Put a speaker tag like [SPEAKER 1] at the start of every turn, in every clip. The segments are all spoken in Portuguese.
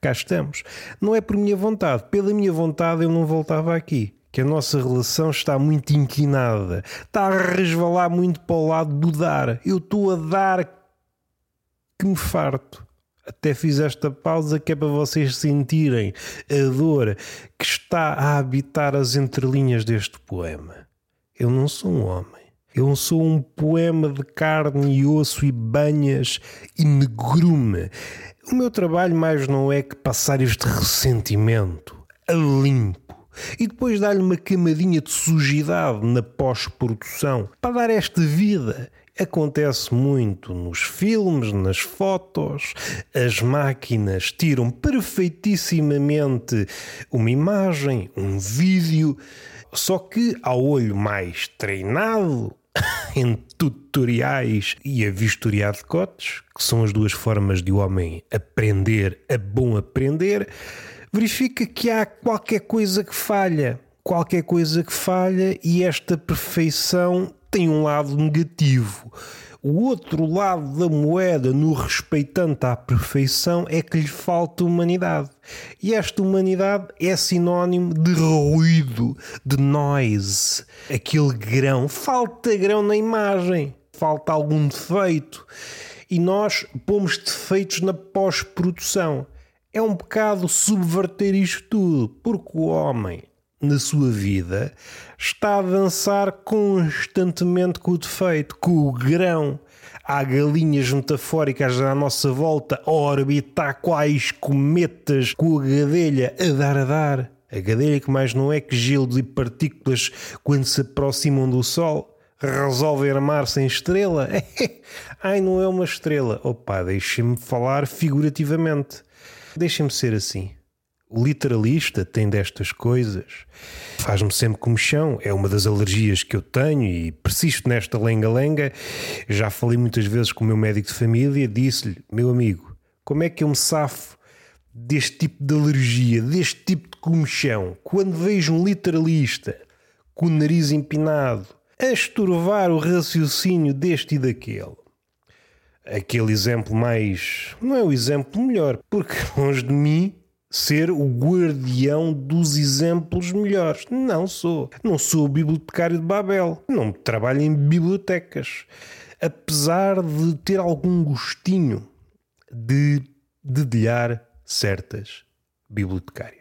[SPEAKER 1] cá estamos. Não é por minha vontade, pela minha vontade eu não voltava aqui. Que a nossa relação está muito inquinada, está a resvalar muito para o lado do dar. Eu estou a dar que me farto. Até fiz esta pausa que é para vocês sentirem a dor que está a habitar as entrelinhas deste poema. Eu não sou um homem. Eu sou um poema de carne e osso e banhas e negrume. O meu trabalho mais não é que passar este ressentimento a limpo e depois dar-lhe uma camadinha de sujidade na pós-produção para dar esta vida. Acontece muito nos filmes, nas fotos. As máquinas tiram perfeitissimamente uma imagem, um vídeo, só que ao olho mais treinado, em tutoriais e a vistoriar de cotes, que são as duas formas de o homem aprender a bom aprender, verifica que há qualquer coisa que falha. Qualquer coisa que falha e esta perfeição tem um lado negativo. O outro lado da moeda, no respeitante à perfeição, é que lhe falta humanidade. E esta humanidade é sinónimo de ruído, de noise. Aquele grão. Falta grão na imagem. Falta algum defeito. E nós pomos defeitos na pós-produção. É um pecado subverter isto tudo, porque o homem na sua vida está a dançar constantemente com o defeito, com o grão. Há galinhas metafóricas à nossa volta a orbitar quais cometas com a gadelha a dar a dar. A gadelha que mais não é que gelo e partículas quando se aproximam do Sol resolve armar-se em estrela? Ai, não é uma estrela. Opa, deixem-me falar figurativamente. Deixem-me ser assim. Literalista tem destas coisas. Faz-me sempre comichão. É uma das alergias que eu tenho e persisto nesta lenga-lenga. Já falei muitas vezes com o meu médico de família. Disse-lhe, meu amigo, como é que eu me safo deste tipo de alergia, deste tipo de comichão? Quando vejo um literalista com o nariz empinado a estorvar o raciocínio deste e daquele. Aquele exemplo mais. não é o exemplo melhor, porque longe de mim ser o guardião dos exemplos melhores. Não sou. Não sou o bibliotecário de Babel. Não trabalho em bibliotecas. Apesar de ter algum gostinho de dedilhar certas bibliotecárias.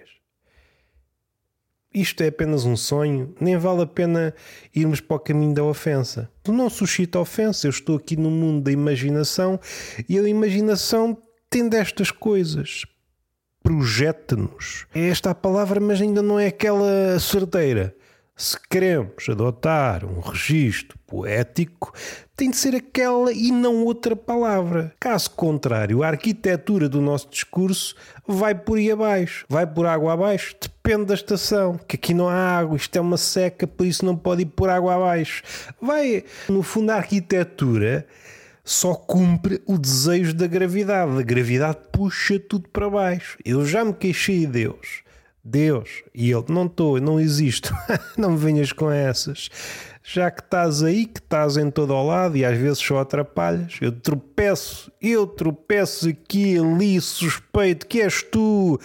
[SPEAKER 1] Isto é apenas um sonho, nem vale a pena irmos para o caminho da ofensa. Não suscita ofensa, eu estou aqui no mundo da imaginação e a imaginação tem destas coisas projeta-nos. É esta a palavra, mas ainda não é aquela certeira. Se queremos adotar um registro poético, tem de ser aquela e não outra palavra. Caso contrário, a arquitetura do nosso discurso vai por aí abaixo. Vai por água abaixo? Depende da estação, que aqui não há água, isto é uma seca, por isso não pode ir por água abaixo. Vai, no fundo, a arquitetura só cumpre o desejo da gravidade. A gravidade puxa tudo para baixo. Eu já me queixei de Deus. Deus. E ele, não estou, não existo. não me venhas com essas. Já que estás aí, que estás em todo o lado e às vezes só atrapalhas, eu tropeço, eu tropeço aqui, ali, suspeito que és tu,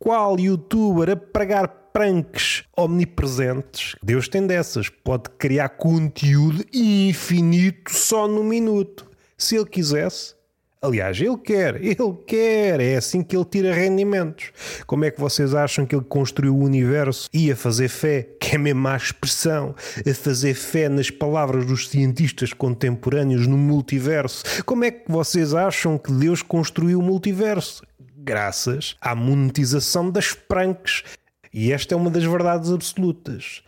[SPEAKER 1] qual youtuber a pregar pranks omnipresentes. Deus tem dessas, pode criar conteúdo infinito só no minuto se ele quisesse. Aliás, ele quer, ele quer, é assim que ele tira rendimentos. Como é que vocês acham que ele construiu o universo e a fazer fé, que é mesmo a expressão, a fazer fé nas palavras dos cientistas contemporâneos no multiverso? Como é que vocês acham que Deus construiu o multiverso? Graças à monetização das pranks. E esta é uma das verdades absolutas.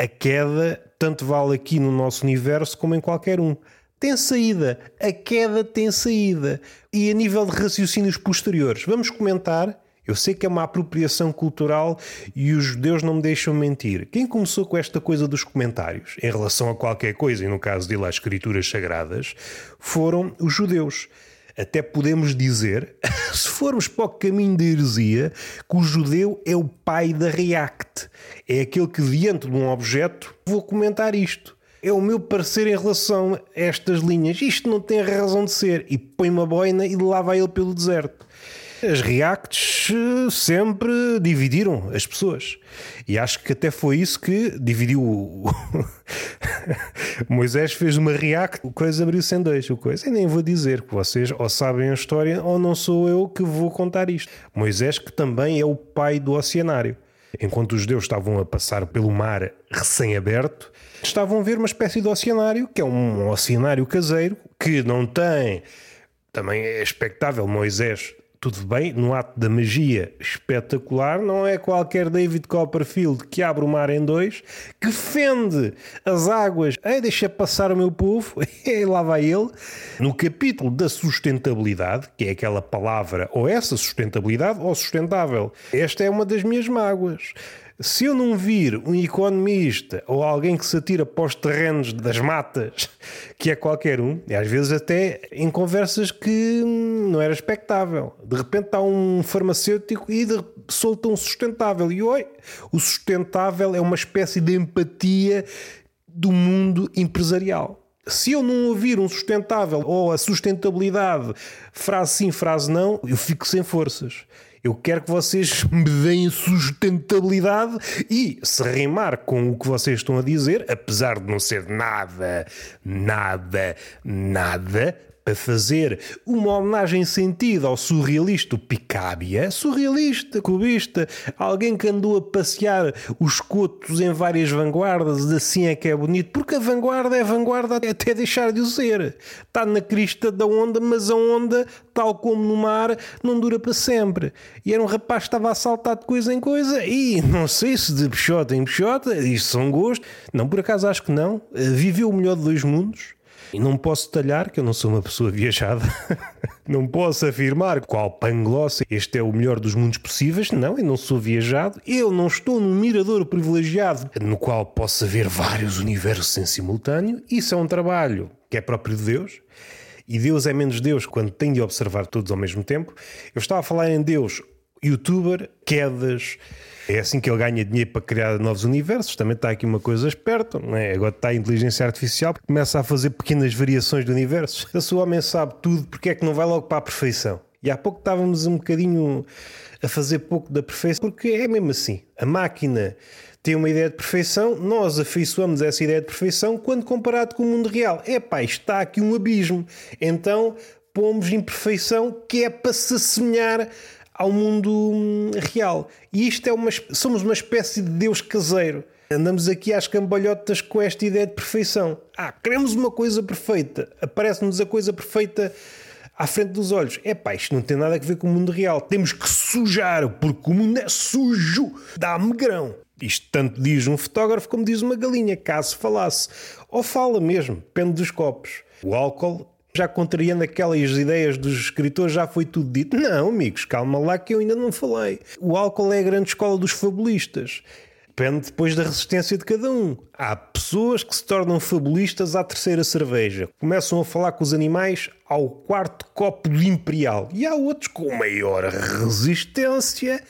[SPEAKER 1] A queda tanto vale aqui no nosso universo como em qualquer um tem saída. A queda tem saída. E a nível de raciocínios posteriores, vamos comentar. Eu sei que é uma apropriação cultural e os judeus não me deixam mentir. Quem começou com esta coisa dos comentários em relação a qualquer coisa, e no caso de às escrituras sagradas, foram os judeus. Até podemos dizer, se formos para o caminho da heresia, que o judeu é o pai da React. É aquele que, diante de um objeto, vou comentar isto é o meu parecer em relação a estas linhas. Isto não tem razão de ser. E põe uma boina e lá vai ele pelo deserto. As reacts eh, sempre dividiram as pessoas. E acho que até foi isso que dividiu. Moisés fez uma react, o coisa abriu-se dois. O coisa, e nem vou dizer que vocês ou sabem a história ou não sou eu que vou contar isto. Moisés, que também é o pai do oceanário. Enquanto os judeus estavam a passar pelo mar recém-aberto, estavam a ver uma espécie de oceanário, que é um oceanário caseiro, que não tem. Também é expectável Moisés tudo bem, no ato da magia espetacular, não é qualquer David Copperfield que abre o mar em dois, que fende as águas, Ei, deixa passar o meu povo, e lá vai ele. No capítulo da sustentabilidade, que é aquela palavra, ou essa sustentabilidade, ou sustentável, esta é uma das minhas mágoas. Se eu não vir um economista ou alguém que se atira para os terrenos das matas, que é qualquer um, e às vezes até em conversas que não era expectável, de repente está um farmacêutico e de, solta um sustentável. E oi, o sustentável é uma espécie de empatia do mundo empresarial. Se eu não ouvir um sustentável ou a sustentabilidade, frase sim, frase não, eu fico sem forças. Eu quero que vocês me deem sustentabilidade e se rimar com o que vocês estão a dizer, apesar de não ser nada, nada, nada, a fazer uma homenagem sentido ao surrealista Picabia, surrealista, cubista, alguém que andou a passear os cotos em várias vanguardas, assim é que é bonito, porque a vanguarda é vanguarda até deixar de o ser. Está na crista da onda, mas a onda, tal como no mar, não dura para sempre. E era um rapaz que estava a saltar de coisa em coisa e não sei se de peixota em peixota, isto são gostos, não, por acaso acho que não, viveu o melhor de dois mundos e não posso talhar, que eu não sou uma pessoa viajada, não posso afirmar qual panglossa este é o melhor dos mundos possíveis. Não, eu não sou viajado. Eu não estou num mirador privilegiado no qual possa ver vários universos em simultâneo. Isso é um trabalho que é próprio de Deus. E Deus é menos Deus quando tem de observar todos ao mesmo tempo. Eu estava a falar em Deus, youtuber, quedas é assim que ele ganha dinheiro para criar novos universos. Também está aqui uma coisa esperta, não é? Agora está a inteligência artificial, começa a fazer pequenas variações de universos. Se o homem sabe tudo, porque é que não vai logo para a perfeição? E há pouco estávamos um bocadinho a fazer pouco da perfeição, porque é mesmo assim. A máquina tem uma ideia de perfeição, nós afeiçoamos essa ideia de perfeição quando comparado com o mundo real. É pá, está aqui um abismo. Então pomos imperfeição que é para se assemelhar ao mundo hum, real. E isto é uma, somos uma espécie de Deus caseiro. Andamos aqui às cambalhotas com esta ideia de perfeição. Ah, queremos uma coisa perfeita. Aparece-nos a coisa perfeita à frente dos olhos. É pá, isto não tem nada a ver com o mundo real. Temos que sujar, porque o mundo é sujo. Dá-me grão. Isto tanto diz um fotógrafo como diz uma galinha, caso falasse. Ou fala mesmo, depende dos copos. O álcool já contrariando aquelas ideias dos escritores, já foi tudo dito. Não, amigos, calma lá que eu ainda não falei. O álcool é a grande escola dos fabulistas. Depende depois da resistência de cada um. Há pessoas que se tornam fabulistas à terceira cerveja. Começam a falar com os animais ao quarto copo de imperial. E há outros com maior resistência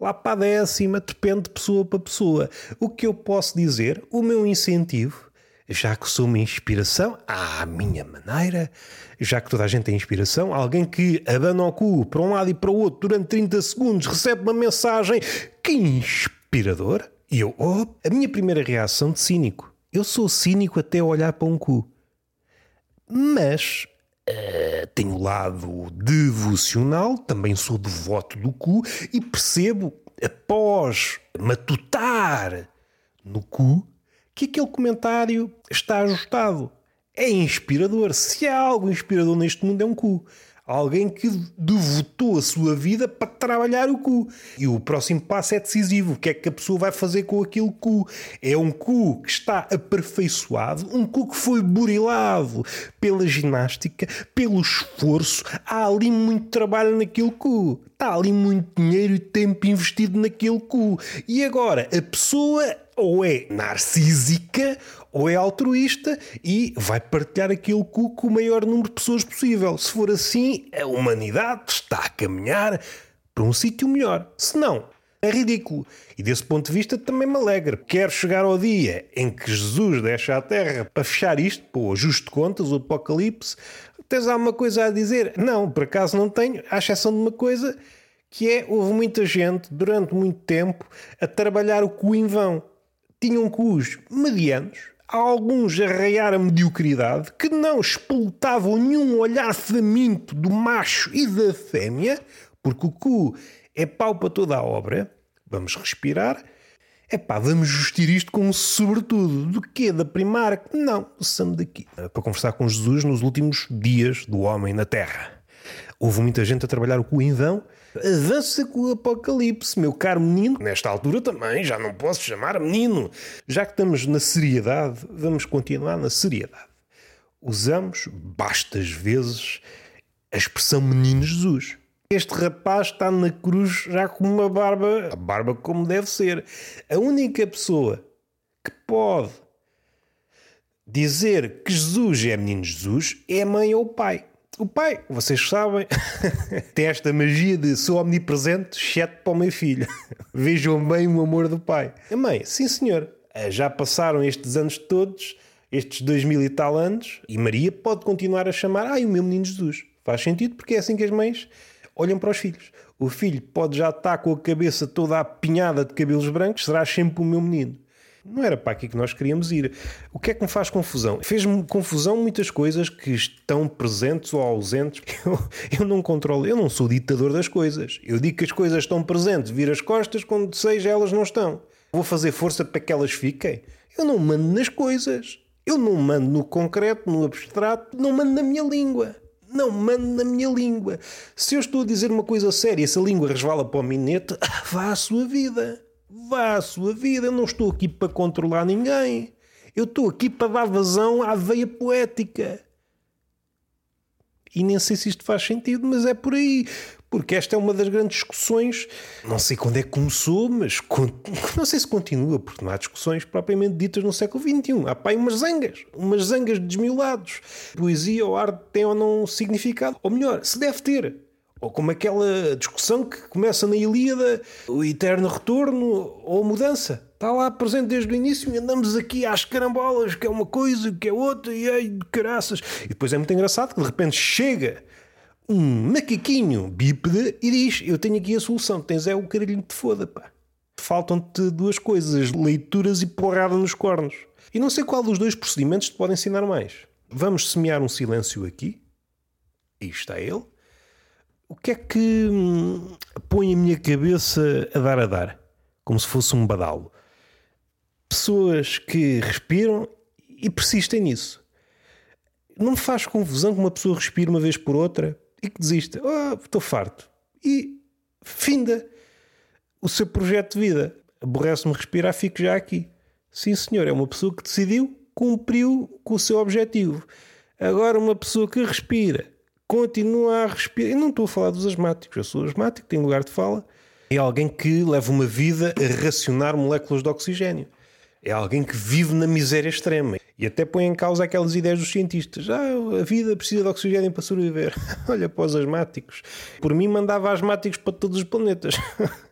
[SPEAKER 1] lá para a décima. Depende de pessoa para pessoa. O que eu posso dizer, o meu incentivo já que sou uma inspiração à minha maneira, já que toda a gente tem inspiração, alguém que abana o cu para um lado e para o outro durante 30 segundos recebe uma mensagem que inspirador. E eu, oh, a minha primeira reação de cínico. Eu sou cínico até olhar para um cu. Mas uh, tenho o lado devocional, também sou devoto do cu e percebo, após matutar no cu, que aquele comentário está ajustado. É inspirador. Se há algo inspirador neste mundo, é um cu. Alguém que devotou a sua vida para trabalhar o cu. E o próximo passo é decisivo. O que é que a pessoa vai fazer com aquele cu? É um cu que está aperfeiçoado, um cu que foi burilado pela ginástica, pelo esforço. Há ali muito trabalho naquele cu. Está ali muito dinheiro e tempo investido naquele cu. E agora, a pessoa ou é narcísica ou é altruísta e vai partilhar aquele cu com o maior número de pessoas possível. Se for assim, a humanidade está a caminhar para um sítio melhor. Se não, é ridículo. E desse ponto de vista também me alegra. Quero chegar ao dia em que Jesus deixa a terra para fechar isto, para o ajuste de contas, o apocalipse. Tens alguma coisa a dizer? Não, por acaso não tenho, à exceção de uma coisa que é, houve muita gente, durante muito tempo, a trabalhar o cu em vão. Tinham cus medianos, alguns a raiar a mediocridade, que não expultavam nenhum olhar faminto do macho e da fêmea, porque o cu é pau para toda a obra. Vamos respirar. É pá, vamos justir isto com um sobretudo. Do quê? Da Primark? Não, somos daqui. Para conversar com Jesus nos últimos dias do homem na Terra. Houve muita gente a trabalhar o vão. Avança com o apocalipse, meu caro menino. Nesta altura também já não posso chamar menino. Já que estamos na seriedade, vamos continuar na seriedade. Usamos bastas vezes a expressão menino Jesus. Este rapaz está na cruz já com uma barba, a barba como deve ser. A única pessoa que pode dizer que Jesus é menino Jesus é a mãe ou o pai. O pai, vocês sabem, tem esta magia de sou omnipresente, exceto para o meu filho. Vejam bem o amor do pai. A mãe, sim senhor, já passaram estes anos todos, estes dois mil e tal anos, e Maria pode continuar a chamar, ai, o meu menino Jesus. Faz sentido porque é assim que as mães olham para os filhos. O filho pode já estar com a cabeça toda apinhada de cabelos brancos, será sempre o meu menino. Não era para aqui que nós queríamos ir. O que é que me faz confusão? Fez-me confusão muitas coisas que estão presentes ou ausentes. Eu, eu não controlo, eu não sou ditador das coisas. Eu digo que as coisas estão presentes, vira as costas, quando seja elas não estão. Vou fazer força para que elas fiquem. Eu não mando nas coisas. Eu não mando no concreto, no abstrato, não mando na minha língua. Não mando na minha língua. Se eu estou a dizer uma coisa séria e essa língua resvala para o minete, vá à sua vida. Vá à sua vida. Eu não estou aqui para controlar ninguém. Eu estou aqui para dar vazão à veia poética. E nem sei se isto faz sentido, mas é por aí. Porque esta é uma das grandes discussões. Não sei quando é que começou, mas não sei se continua, porque não há discussões propriamente ditas no século XXI. Há pai umas zangas, umas zangas de desmiolados. Poesia ou arte tem ou não significado? Ou melhor, se deve ter. Ou como aquela discussão que começa na Ilíada, o eterno retorno ou mudança. Está lá presente desde o início e andamos aqui às carambolas, que é uma coisa, que é outra, e ai, caraças. E depois é muito engraçado que de repente chega um macaquinho bípede e diz: Eu tenho aqui a solução, tens é o caralhinho que te foda, pá. Faltam-te duas coisas: leituras e porrada nos cornos. E não sei qual dos dois procedimentos te pode ensinar mais. Vamos semear um silêncio aqui. Aí está ele. O que é que hum, põe a minha cabeça a dar a dar? Como se fosse um badalo pessoas que respiram e persistem nisso. Não me faz confusão que uma pessoa respire uma vez por outra e que desista. Oh, estou farto. E finda o seu projeto de vida. Aborrece-me respirar, fico já aqui. Sim, senhor, é uma pessoa que decidiu, cumpriu com o seu objetivo. Agora, uma pessoa que respira, continua a respirar. Eu não estou a falar dos asmáticos, eu sou asmático, tenho lugar de fala. É alguém que leva uma vida a racionar moléculas de oxigênio. É alguém que vive na miséria extrema e até põe em causa aquelas ideias dos cientistas. Ah, a vida precisa de oxigênio para sobreviver. Olha para os asmáticos. Por mim, mandava asmáticos para todos os planetas.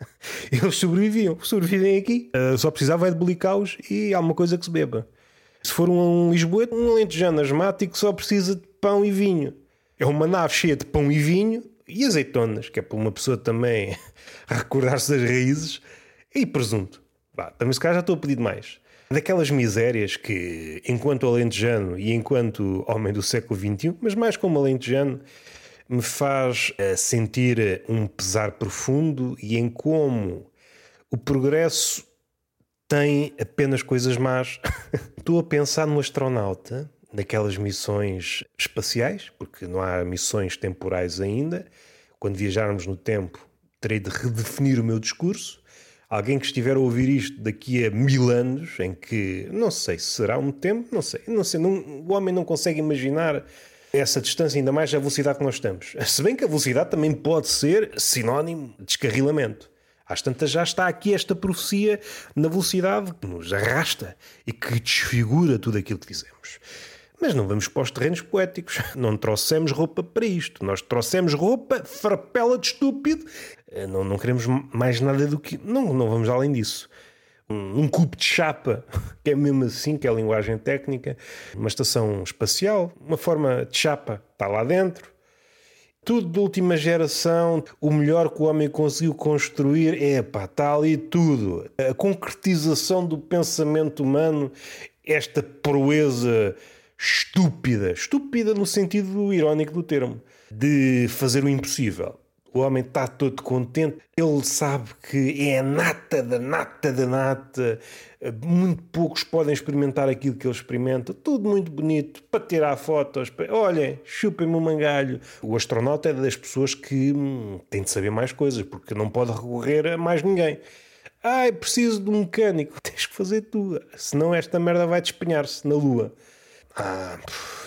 [SPEAKER 1] Eles sobreviviam. Sobrevivem aqui. Uh, só precisava é de belicaus e alguma coisa que se beba. Se for um Lisboeta, um alentejano asmático só precisa de pão e vinho. É uma nave cheia de pão e vinho e azeitonas, que é para uma pessoa também recordar-se das raízes, e presunto. Bah, também se calhar já estou a pedir mais. Daquelas misérias que, enquanto alentejano e enquanto homem do século XXI, mas mais como alentejano, me faz uh, sentir um pesar profundo e em como o progresso tem apenas coisas más. Estou a pensar no astronauta, naquelas missões espaciais, porque não há missões temporais ainda. Quando viajarmos no tempo, terei de redefinir o meu discurso alguém que estiver a ouvir isto daqui a mil anos, em que não sei se será um tempo, não sei, não sei, não, o homem não consegue imaginar essa distância, ainda mais a velocidade que nós estamos. Se bem que a velocidade também pode ser sinónimo de descarrilamento. Às tantas já está aqui esta profecia na velocidade que nos arrasta e que desfigura tudo aquilo que dizemos. Mas não vamos para os terrenos poéticos. Não trouxemos roupa para isto. Nós trouxemos roupa farpela de estúpido. Eh, não, não queremos mais nada do que. Não, não vamos além disso. Um, um cubo de chapa, que é mesmo assim, que é a linguagem técnica. Uma estação espacial, uma forma de chapa está lá dentro. tudo de última geração, o melhor que o homem conseguiu construir, é pá, está ali tudo. A concretização do pensamento humano, esta proeza estúpida, estúpida no sentido irónico do termo, de fazer o impossível. O homem está todo contente, ele sabe que é a nata da nata da nata. Muito poucos podem experimentar aquilo que ele experimenta, tudo muito bonito, para tirar fotos. Para... Olhem, chupem-me o mangalho. O astronauta é das pessoas que hum, tem de saber mais coisas, porque não pode recorrer a mais ninguém. Ai, preciso de um mecânico. Tens que fazer tu, senão esta merda vai despenhar-se na Lua. Ah,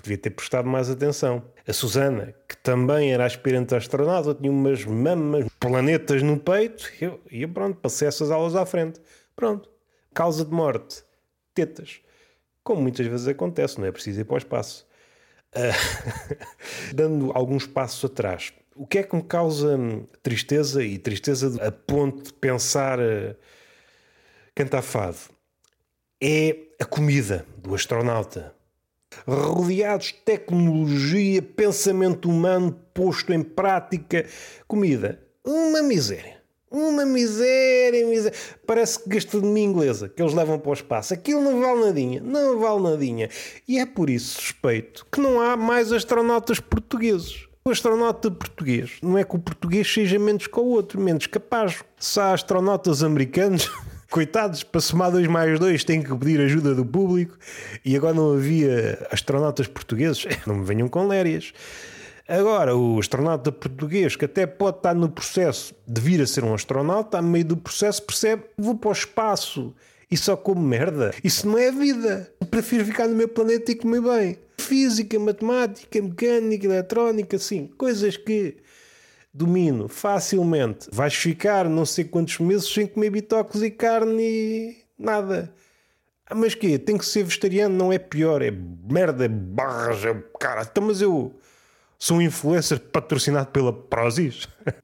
[SPEAKER 1] devia ter prestado mais atenção. A Susana, que também era aspirante astronauta, tinha umas mamas, planetas no peito, e eu, e pronto, passei essas aulas à frente. Pronto. Causa de morte: tetas. Como muitas vezes acontece, não é preciso ir para o espaço. Uh, dando alguns passos atrás, o que é que me causa tristeza e tristeza a ponto de pensar uh, cantar fado? É a comida do astronauta rodeados de tecnologia, pensamento humano posto em prática, comida. Uma miséria. Uma miséria, miséria. Parece que gastronomia inglesa que eles levam para o espaço. Aquilo não vale nadinha. Não vale nadinha. E é por isso suspeito que não há mais astronautas portugueses. O astronauta português não é que o português seja menos que o outro, menos capaz. Se há astronautas americanos. coitados, para somar 2 mais 2 têm que pedir ajuda do público e agora não havia astronautas portugueses, não me venham com lérias. Agora, o astronauta português, que até pode estar no processo de vir a ser um astronauta, a meio do processo percebe: vou para o espaço e só como merda. Isso não é vida. Prefiro ficar no meu planeta e comer bem. Física, matemática, mecânica, eletrónica, sim, coisas que domino facilmente. Vais ficar não sei quantos meses sem comer bitoques e carne e nada. Ah, mas que Tem que ser vegetariano, não é pior, é merda, é barras, é cara. Então, mas eu sou um influencer patrocinado pela Prozis.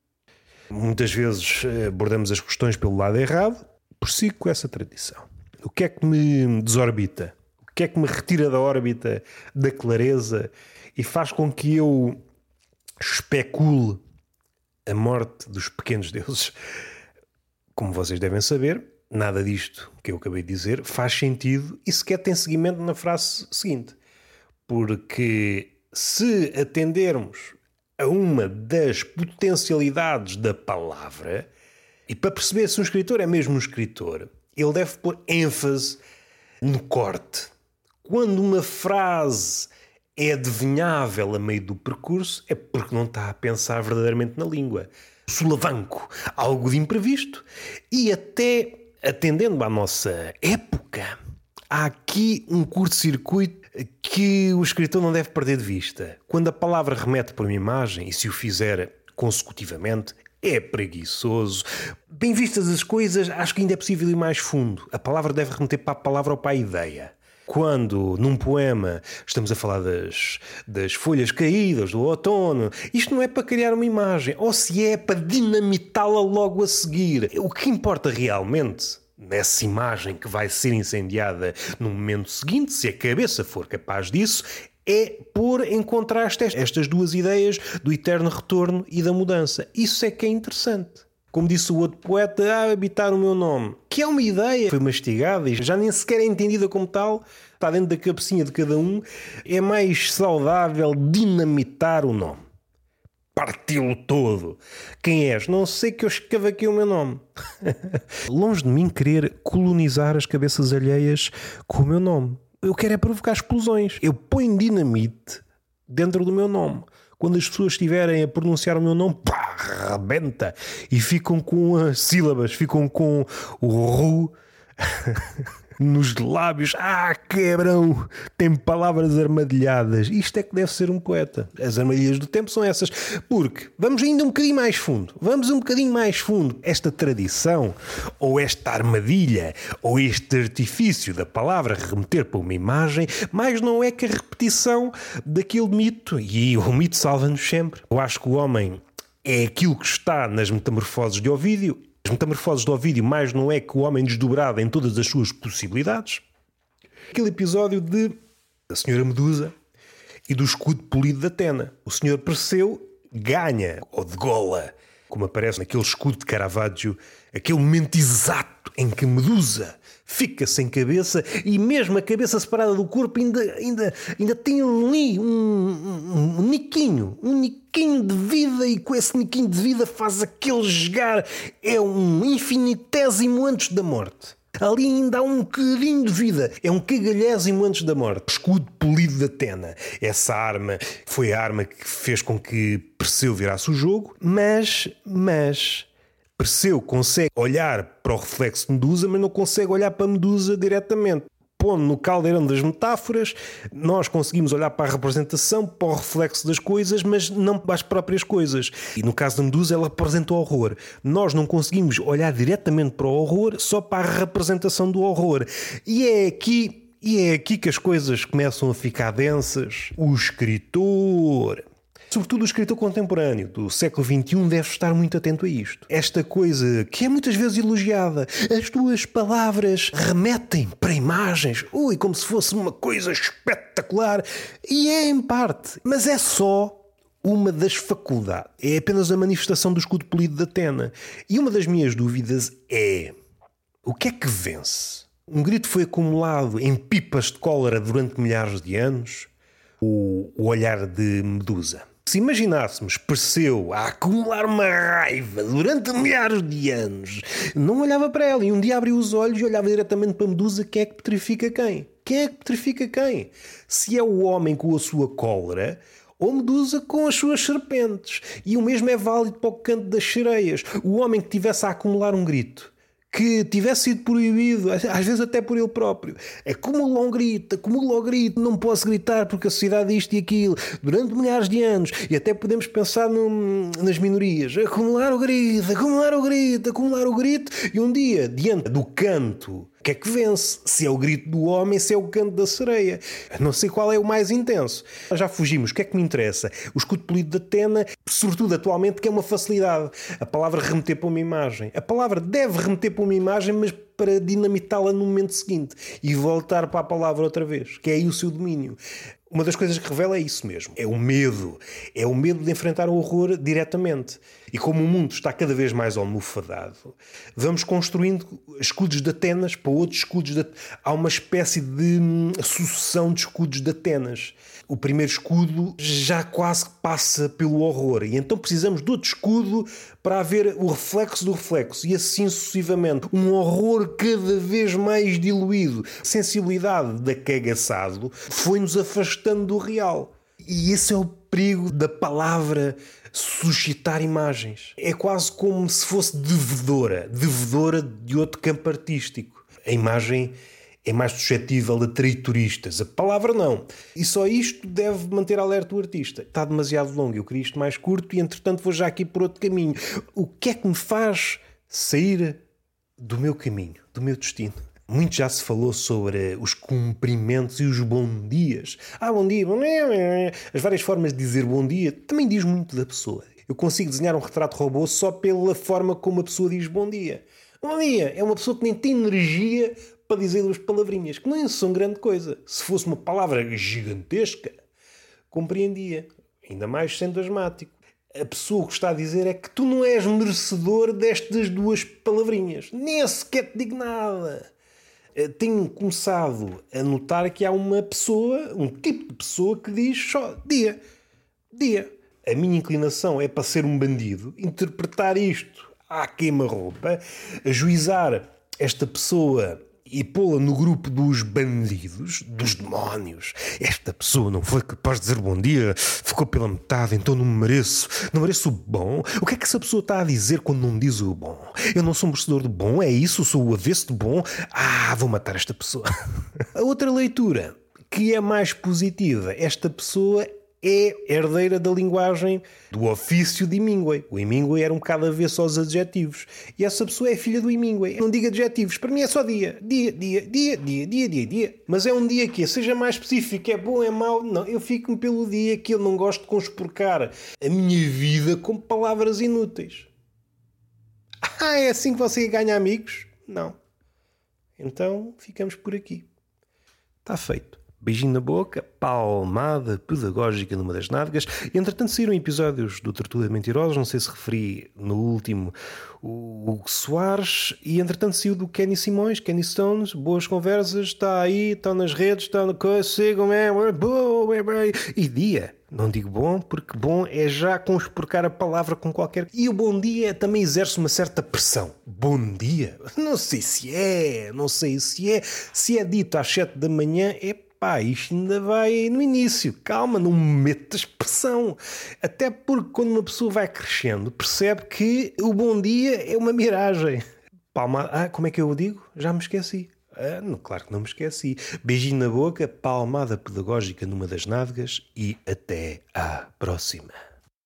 [SPEAKER 1] Muitas vezes eh, abordamos as questões pelo lado errado, prossigo com essa tradição. O que é que me desorbita? O que é que me retira da órbita da clareza e faz com que eu especule a morte dos pequenos deuses. Como vocês devem saber, nada disto que eu acabei de dizer faz sentido e sequer tem seguimento na frase seguinte. Porque se atendermos a uma das potencialidades da palavra, e para perceber se um escritor é mesmo um escritor, ele deve pôr ênfase no corte. Quando uma frase é adivinhável a meio do percurso, é porque não está a pensar verdadeiramente na língua. Sulavanco, algo de imprevisto. E até atendendo à nossa época, há aqui um curto-circuito que o escritor não deve perder de vista. Quando a palavra remete para uma imagem, e se o fizer consecutivamente, é preguiçoso. Bem vistas as coisas, acho que ainda é possível ir mais fundo. A palavra deve remeter para a palavra ou para a ideia quando num poema estamos a falar das, das folhas caídas do outono, isto não é para criar uma imagem, ou se é para dinamitá-la logo a seguir. O que importa realmente nessa imagem que vai ser incendiada no momento seguinte, se a cabeça for capaz disso, é pôr em contraste estas duas ideias do eterno retorno e da mudança. Isso é que é interessante. Como disse o outro poeta, a habitar o meu nome. Que é uma ideia, foi mastigada e já nem sequer é entendida como tal, está dentro da cabecinha de cada um. É mais saudável dinamitar o nome. Partiu-lo todo. Quem és? Não sei que eu escavaquei o meu nome. Longe de mim querer colonizar as cabeças alheias com o meu nome. Eu quero é provocar explosões. Eu ponho dinamite dentro do meu nome quando as pessoas estiverem a pronunciar o meu nome, pá, rebenta. E ficam com as sílabas, ficam com o ru nos lábios. Ah, quebrão! Tem palavras armadilhadas. Isto é que deve ser um poeta. As armadilhas do tempo são essas. Porque vamos ainda um bocadinho mais fundo. Vamos um bocadinho mais fundo. Esta tradição, ou esta armadilha, ou este artifício da palavra remeter para uma imagem, mais não é que a repetição daquele mito. E o mito salva-nos sempre. Eu acho que o homem é aquilo que está nas metamorfoses de Ovídio, as metamorfoses do Ovídio mais não é que o homem desdobrado em todas as suas possibilidades. Aquele episódio de a Senhora Medusa e do escudo polido da Atena. O senhor Perseu ganha, ou de gola, como aparece naquele escudo de Caravaggio, aquele momento exato em que Medusa fica sem cabeça e mesmo a cabeça separada do corpo ainda, ainda, ainda tem ali um, um, um niquinho, um niquinho de vida e com esse niquinho de vida faz aquele jogar, é um infinitésimo antes da morte. Ali ainda há um bocadinho de vida. É um cagalhésimo antes da morte. Escudo polido de Atena. Essa arma foi a arma que fez com que Perseu virasse o jogo, mas, mas, Perseu consegue olhar para o reflexo de Medusa, mas não consegue olhar para Medusa diretamente. Pondo no caldeirão das metáforas, nós conseguimos olhar para a representação, para o reflexo das coisas, mas não para as próprias coisas. E no caso da Medusa, ela representa o horror. Nós não conseguimos olhar diretamente para o horror, só para a representação do horror. E é aqui e é aqui que as coisas começam a ficar densas. O escritor Sobretudo o escritor contemporâneo do século XXI deve estar muito atento a isto. Esta coisa que é muitas vezes elogiada. As tuas palavras remetem para imagens. Ui, como se fosse uma coisa espetacular. E é em parte. Mas é só uma das faculdades. É apenas a manifestação do escudo polido de Atena. E uma das minhas dúvidas é: o que é que vence? Um grito foi acumulado em pipas de cólera durante milhares de anos? O olhar de Medusa. Se imaginássemos Perseu a acumular uma raiva durante milhares de anos, não olhava para ela e um dia abriu os olhos e olhava diretamente para Medusa, quem é que petrifica quem? Quem é que petrifica quem? Se é o homem com a sua cólera ou Medusa com as suas serpentes. E o mesmo é válido para o canto das sereias. O homem que tivesse a acumular um grito que tivesse sido proibido, às vezes até por ele próprio. Acumula um grito, acumula o grito, não posso gritar porque a sociedade isto e aquilo, durante milhares de anos, e até podemos pensar no, nas minorias. Acumular o grito, acumular o grito, acumular o grito, e um dia, diante do canto que é que vence? Se é o grito do homem, se é o canto da sereia. Não sei qual é o mais intenso. Já fugimos. O que é que me interessa? O escudo polido de Atena, sobretudo atualmente, que é uma facilidade. A palavra remeter para uma imagem. A palavra deve remeter para uma imagem, mas para dinamitá-la no momento seguinte e voltar para a palavra outra vez, que é aí o seu domínio. Uma das coisas que revela é isso mesmo: é o medo. É o medo de enfrentar o horror diretamente. E como o mundo está cada vez mais almofadado, vamos construindo escudos de Atenas para outros escudos. De... Há uma espécie de hum, sucessão de escudos de Atenas. O primeiro escudo já quase passa pelo horror, e então precisamos de outro escudo para haver o reflexo do reflexo, e assim sucessivamente. Um horror cada vez mais diluído. Sensibilidade da cagaçado foi-nos afastando do real. E esse é o perigo da palavra suscitar imagens. É quase como se fosse devedora, devedora de outro campo artístico. A imagem é mais suscetível a traitoristas. A palavra não. E só isto deve manter alerta o artista. Está demasiado longo, eu queria isto mais curto e entretanto vou já aqui por outro caminho. O que é que me faz sair do meu caminho, do meu destino? Muito já se falou sobre os cumprimentos e os bom dias. Ah, bom dia, bom dia. As várias formas de dizer bom dia também diz muito da pessoa. Eu consigo desenhar um retrato robô só pela forma como a pessoa diz bom dia. Bom dia é uma pessoa que nem tem energia para dizer duas palavrinhas, que nem são grande coisa. Se fosse uma palavra gigantesca, compreendia. Ainda mais sendo asmático. A pessoa que está a dizer é que tu não és merecedor destas duas palavrinhas. Nem sequer te digo nada. Eh, tenho começado a notar que há uma pessoa, um tipo de pessoa que diz só dia, dia. A minha inclinação é para ser um bandido, interpretar isto à queima-roupa, ajuizar esta pessoa e pô-la no grupo dos bandidos, dos demónios. Esta pessoa não foi capaz de dizer bom dia, ficou pela metade, então não me mereço. Não mereço o bom. O que é que essa pessoa está a dizer quando não diz o bom? Eu não sou um merecedor do bom, é isso? Sou o avesso do bom? Ah, vou matar esta pessoa. a outra leitura, que é mais positiva, esta pessoa é herdeira da linguagem do ofício de Hemingway. O Hemingway era um bocado avesso aos adjetivos. E essa pessoa é filha do Hemingway. Não diga adjetivos. Para mim é só dia. Dia, dia, dia, dia, dia, dia, dia. Mas é um dia que seja mais específico. É bom, é mau. Não, eu fico-me pelo dia que eu não gosto de conspurcar a minha vida com palavras inúteis. Ah, é assim que você ganha amigos? Não. Então ficamos por aqui. Está feito. Beijinho na boca, palmada pedagógica numa das nádegas. Entretanto, saíram episódios do Tortuga Mentirosos, não sei se referi no último o Hugo Soares, e entretanto saiu do Kenny Simões, Kenny Stones, boas conversas, está aí, está nas redes, está coisa, sigam, é, e dia. Não digo bom, porque bom é já conspurcar a palavra com qualquer. E o bom dia também exerce uma certa pressão. Bom dia? Não sei se é, não sei se é. Se é dito às 7 da manhã, é pá, isto ainda vai no início. Calma, não metas pressão. Até porque quando uma pessoa vai crescendo, percebe que o bom dia é uma miragem. Palma. Ah, como é que eu o digo? Já me esqueci. Ah, não, claro que não me esqueci. Beijinho na boca, palmada pedagógica numa das nádegas e até à próxima.